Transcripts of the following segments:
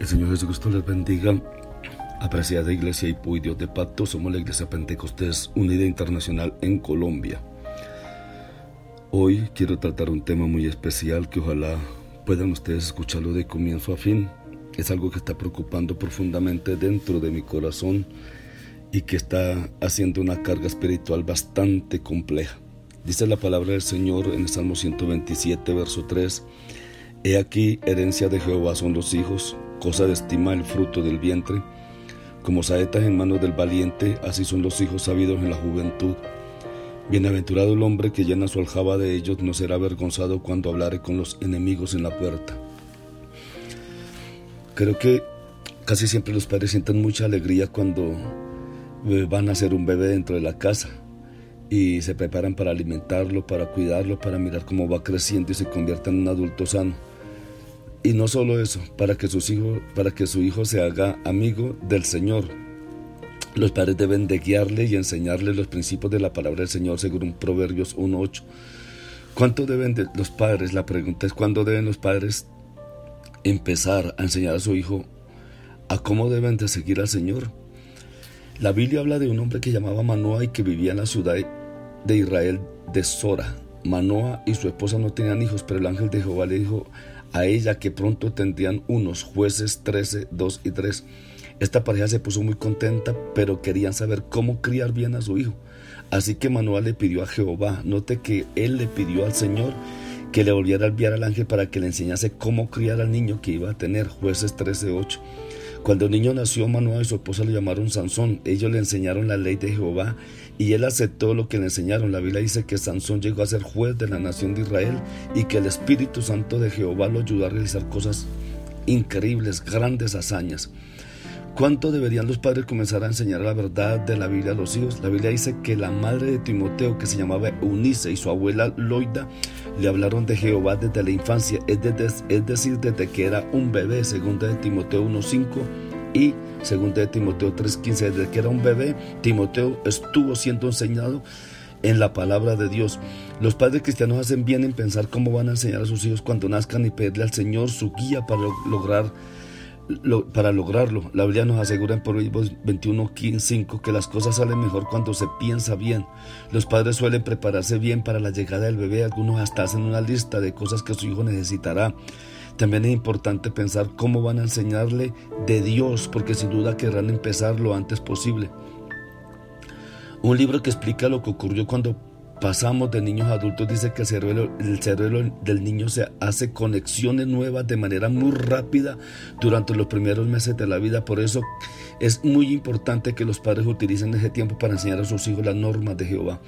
El Señor Jesucristo les bendiga. Apreciada Iglesia y Dios de Pacto, somos la Iglesia Pentecostés Unida Internacional en Colombia. Hoy quiero tratar un tema muy especial que ojalá puedan ustedes escucharlo de comienzo a fin. Es algo que está preocupando profundamente dentro de mi corazón y que está haciendo una carga espiritual bastante compleja. Dice la palabra del Señor en el Salmo 127, verso 3. He aquí, herencia de Jehová son los hijos, cosa de estima el fruto del vientre. Como saetas en manos del valiente, así son los hijos sabidos en la juventud. Bienaventurado el hombre que llena su aljaba de ellos, no será avergonzado cuando hablare con los enemigos en la puerta. Creo que casi siempre los padres sienten mucha alegría cuando eh, van a ser un bebé dentro de la casa y se preparan para alimentarlo, para cuidarlo, para mirar cómo va creciendo y se convierte en un adulto sano. Y no solo eso, para que, sus hijos, para que su hijo se haga amigo del Señor. Los padres deben de guiarle y enseñarle los principios de la palabra del Señor según Proverbios 1.8. ¿Cuánto deben de los padres? La pregunta es cuándo deben los padres empezar a enseñar a su hijo a cómo deben de seguir al Señor. La Biblia habla de un hombre que llamaba Manoa y que vivía en la ciudad de Israel de Sora. Manoa y su esposa no tenían hijos, pero el ángel de Jehová le dijo a ella que pronto tendrían unos jueces 13, 2 y 3. Esta pareja se puso muy contenta, pero querían saber cómo criar bien a su hijo. Así que Manuel le pidió a Jehová, note que él le pidió al Señor que le volviera a enviar al ángel para que le enseñase cómo criar al niño que iba a tener, jueces 13, 8. Cuando el niño nació, Manuel y su esposa lo llamaron Sansón. Ellos le enseñaron la ley de Jehová y él aceptó lo que le enseñaron. La Biblia dice que Sansón llegó a ser juez de la nación de Israel y que el Espíritu Santo de Jehová lo ayudó a realizar cosas increíbles, grandes hazañas. ¿Cuánto deberían los padres comenzar a enseñar la verdad de la Biblia a los hijos? La Biblia dice que la madre de Timoteo, que se llamaba Eunice, y su abuela Loida, le hablaron de Jehová desde la infancia, es, decir, desde que era un bebé, según de Timoteo 1.5 y según de Timoteo 3.15, desde que era un bebé, Timoteo estuvo siendo enseñado en la palabra de Dios. Los padres cristianos hacen bien en pensar cómo van a enseñar a sus hijos cuando nazcan y pedirle al Señor su guía para lograr para lograrlo. La Biblia nos asegura en Proverbios 21, 5 que las cosas salen mejor cuando se piensa bien. Los padres suelen prepararse bien para la llegada del bebé, algunos hasta hacen una lista de cosas que su hijo necesitará. También es importante pensar cómo van a enseñarle de Dios, porque sin duda querrán empezar lo antes posible. Un libro que explica lo que ocurrió cuando pasamos de niños a adultos, dice que el cerebro, cerebro del niño se hace conexiones nuevas de manera muy rápida durante los primeros meses de la vida. Por eso es muy importante que los padres utilicen ese tiempo para enseñar a sus hijos las normas de Jehová.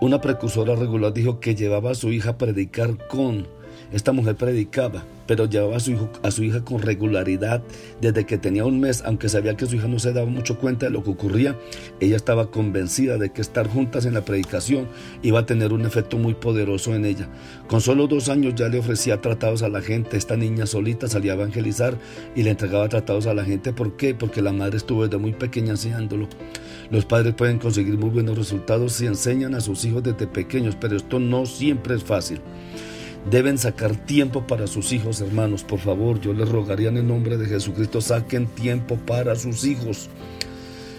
Una precursora regular dijo que llevaba a su hija a predicar con esta mujer predicaba, pero llevaba a su, hijo, a su hija con regularidad desde que tenía un mes, aunque sabía que su hija no se daba mucho cuenta de lo que ocurría. Ella estaba convencida de que estar juntas en la predicación iba a tener un efecto muy poderoso en ella. Con solo dos años ya le ofrecía tratados a la gente. Esta niña solita salía a evangelizar y le entregaba tratados a la gente. ¿Por qué? Porque la madre estuvo desde muy pequeña enseñándolo. Los padres pueden conseguir muy buenos resultados si enseñan a sus hijos desde pequeños, pero esto no siempre es fácil. Deben sacar tiempo para sus hijos, hermanos. Por favor, yo les rogaría en el nombre de Jesucristo, saquen tiempo para sus hijos.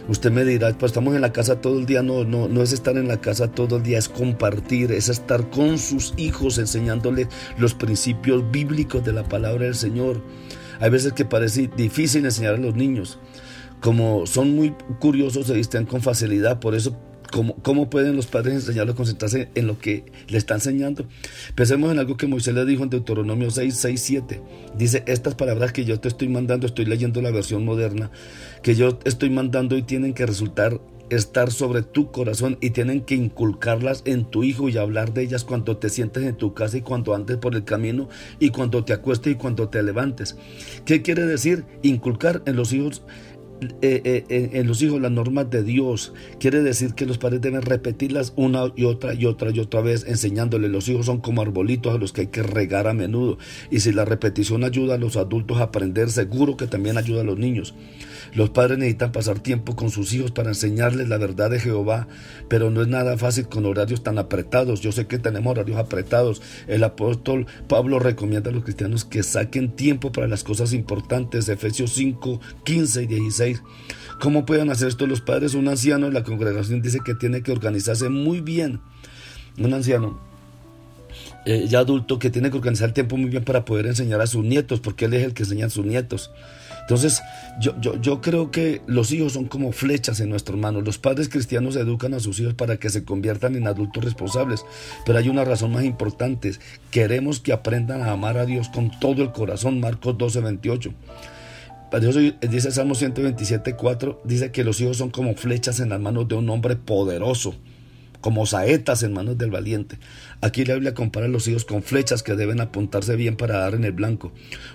Usted me dirá, pues estamos en la casa todo el día. No, no, no es estar en la casa todo el día, es compartir, es estar con sus hijos enseñándoles los principios bíblicos de la palabra del Señor. Hay veces que parece difícil enseñar a los niños. Como son muy curiosos, se distraen con facilidad. Por eso ¿Cómo, ¿Cómo, pueden los padres enseñarlo a concentrarse en lo que le está enseñando? Pensemos en algo que Moisés le dijo en Deuteronomio 6, 6, 7. Dice, estas palabras que yo te estoy mandando, estoy leyendo la versión moderna, que yo estoy mandando y tienen que resultar estar sobre tu corazón y tienen que inculcarlas en tu hijo y hablar de ellas cuando te sientes en tu casa y cuando andes por el camino y cuando te acuestes y cuando te levantes. ¿Qué quiere decir? Inculcar en los hijos eh, eh, en los hijos las normas de Dios. Quiere decir que los padres deben repetirlas una y otra y otra y otra vez, enseñándoles. Los hijos son como arbolitos a los que hay que regar a menudo. Y si la repetición ayuda a los adultos a aprender, seguro que también ayuda a los niños. Los padres necesitan pasar tiempo con sus hijos para enseñarles la verdad de Jehová, pero no es nada fácil con horarios tan apretados. Yo sé que tenemos horarios apretados. El apóstol Pablo recomienda a los cristianos que saquen tiempo para las cosas importantes. Efesios 5, 15 y 16. ¿Cómo pueden hacer esto los padres? Un anciano en la congregación dice que tiene que organizarse muy bien. Un anciano eh, ya adulto que tiene que organizar el tiempo muy bien para poder enseñar a sus nietos, porque él es el que enseña a sus nietos. Entonces, yo, creo que los hijos son como flechas en nuestras manos. Los padres cristianos educan a sus hijos para que se conviertan en adultos responsables. Pero hay una razón más importante. Queremos que aprendan a amar a Dios con todo el corazón. Marcos 12, 28. dice Salmo 127, 4, dice que los hijos son como flechas en las manos de un hombre poderoso como saetas en manos del valiente. Aquí la Biblia compara a los hijos con flechas que deben apuntarse bien para dar en el blanco.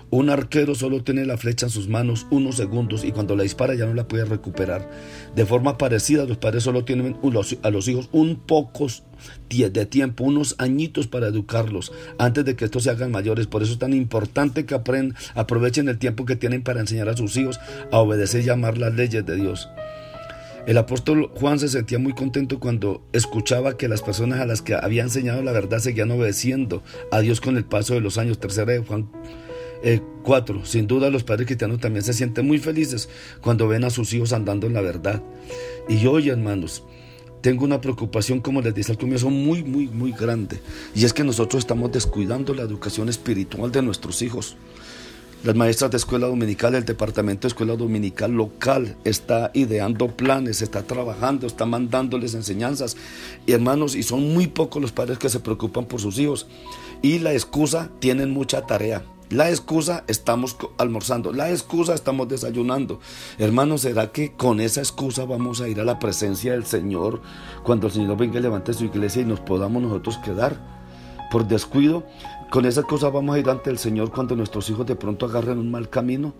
Un arquero solo tiene la flecha en sus manos unos segundos y cuando la dispara ya no la puede recuperar. De forma parecida, los padres solo tienen a los hijos un pocos de tiempo, unos añitos para educarlos antes de que estos se hagan mayores. Por eso es tan importante que aprendan, aprovechen el tiempo que tienen para enseñar a sus hijos a obedecer y amar las leyes de Dios. El apóstol Juan se sentía muy contento cuando escuchaba que las personas a las que había enseñado la verdad seguían obedeciendo a Dios con el paso de los años. Tercera de Juan 4. Eh, Sin duda los padres cristianos también se sienten muy felices cuando ven a sus hijos andando en la verdad. Y hoy, hermanos, tengo una preocupación, como les dije al comienzo, muy, muy, muy grande. Y es que nosotros estamos descuidando la educación espiritual de nuestros hijos. Las maestras de escuela dominical, el departamento de escuela dominical local está ideando planes, está trabajando, está mandándoles enseñanzas. Hermanos, y son muy pocos los padres que se preocupan por sus hijos. Y la excusa, tienen mucha tarea. La excusa, estamos almorzando. La excusa, estamos desayunando. Hermanos, ¿será que con esa excusa vamos a ir a la presencia del Señor cuando el Señor venga y levante su iglesia y nos podamos nosotros quedar? Por descuido, con esa cosa vamos a ir ante el Señor cuando nuestros hijos de pronto agarren un mal camino,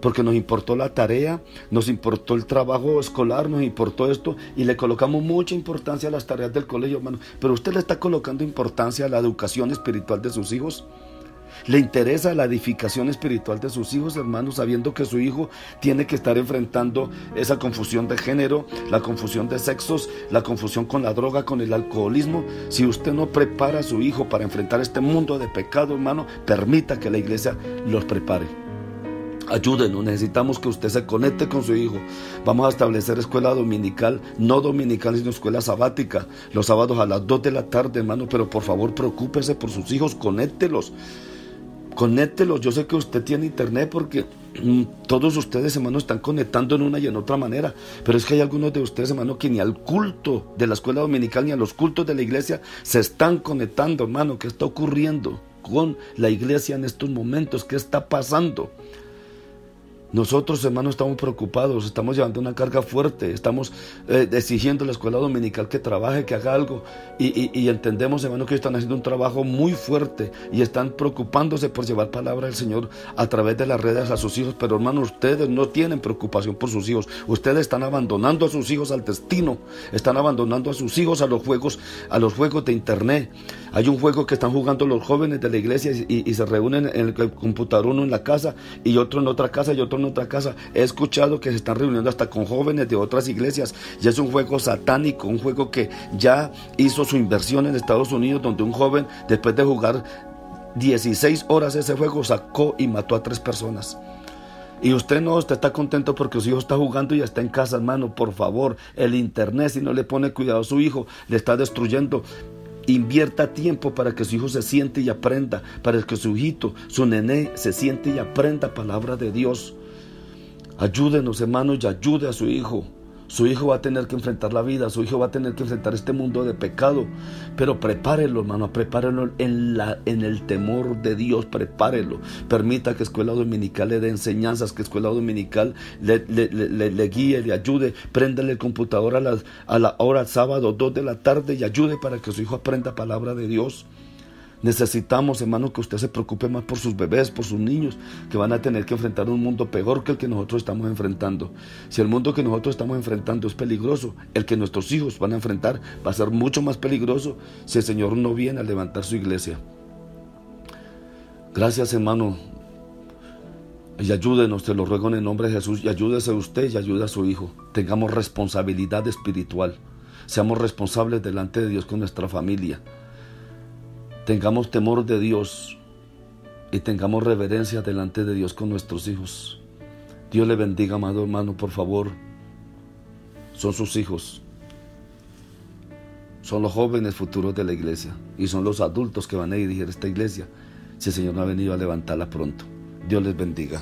porque nos importó la tarea, nos importó el trabajo escolar, nos importó esto y le colocamos mucha importancia a las tareas del colegio, hermano. Pero usted le está colocando importancia a la educación espiritual de sus hijos. Le interesa la edificación espiritual de sus hijos, hermanos, sabiendo que su hijo tiene que estar enfrentando esa confusión de género, la confusión de sexos, la confusión con la droga, con el alcoholismo. Si usted no prepara a su hijo para enfrentar este mundo de pecado, hermano, permita que la iglesia los prepare. Ayúdenos, necesitamos que usted se conecte con su hijo. Vamos a establecer escuela dominical, no dominical, sino escuela sabática, los sábados a las 2 de la tarde, hermano, pero por favor preocúpese por sus hijos, conéctelos. Conéctelos, yo sé que usted tiene internet porque mm, todos ustedes, hermanos, están conectando en una y en otra manera. Pero es que hay algunos de ustedes, hermano, que ni al culto de la escuela dominical ni a los cultos de la iglesia se están conectando, hermano. ¿Qué está ocurriendo con la iglesia en estos momentos? ¿Qué está pasando? Nosotros, hermanos, estamos preocupados, estamos llevando una carga fuerte, estamos eh, exigiendo a la escuela dominical que trabaje, que haga algo. Y, entendemos, hermanos, que están haciendo un trabajo muy fuerte y están preocupándose por llevar palabra del Señor a través de las redes a sus hijos. Pero, hermanos, ustedes no tienen preocupación por sus hijos. Ustedes están abandonando a sus hijos al destino, están abandonando a sus hijos a los juegos, a los juegos de internet. Hay un juego que están jugando los jóvenes de la iglesia y, se reúnen en el computador uno en la casa y otro en otra casa y otro en otra casa. He escuchado que se están reuniendo hasta con jóvenes de otras iglesias. Ya es un juego satánico, un juego que ya hizo su inversión en Estados Unidos, donde un joven, después de jugar 16 horas ese juego, sacó y mató a tres personas. Y usted no, usted está contento porque su hijo está jugando y está en casa, hermano. Por favor, el internet, si no le pone cuidado a su hijo, le está destruyendo. Invierta tiempo para que su hijo se siente y aprenda, para que su hijito, su nené, se siente y aprenda palabra de Dios. Ayúdenos, hermanos, y ayude a su hijo. Su hijo va a tener que enfrentar la vida, su hijo va a tener que enfrentar este mundo de pecado. Pero prepárelo, hermano, prepárelo en, la, en el temor de Dios, prepárelo. Permita que Escuela Dominical le dé enseñanzas, que Escuela Dominical le, le, guíe, le ayude. Préndale el computador a, a la hora sábado, 2 de la tarde y ayude para que su hijo aprenda palabra de Dios. Necesitamos, hermano, que usted se preocupe más por sus bebés, por sus niños, que van a tener que enfrentar un mundo peor que el que nosotros estamos enfrentando. Si el mundo que nosotros estamos enfrentando es peligroso, el que nuestros hijos van a enfrentar va a ser mucho más peligroso si el Señor no viene a levantar su iglesia. Gracias, hermano. Y ayúdenos, te lo ruego en el nombre de Jesús, y ayúdese usted y ayude a su hijo. Tengamos responsabilidad espiritual. Seamos responsables delante de Dios con nuestra familia. Tengamos temor de Dios y tengamos reverencia delante de Dios con nuestros hijos. Dios le bendiga, amado hermano, por favor. Son sus hijos. Son los jóvenes futuros de la iglesia y son los adultos que van a dirigir esta iglesia si el Señor no ha venido a levantarla pronto. Dios les bendiga.